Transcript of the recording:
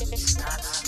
Nada.